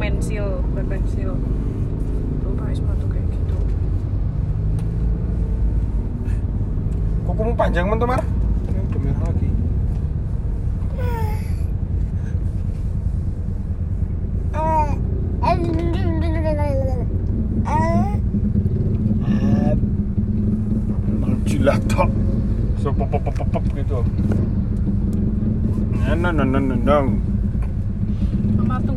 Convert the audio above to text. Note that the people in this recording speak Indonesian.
pensil, bukan pensil tuh pakai sepatu kayak gitu Kukumu panjang men Mar? Ini udah merah lagi. Jilat tok. So pop pop pop pop gitu. Nah, nah, nah, nah, nah, mama tuh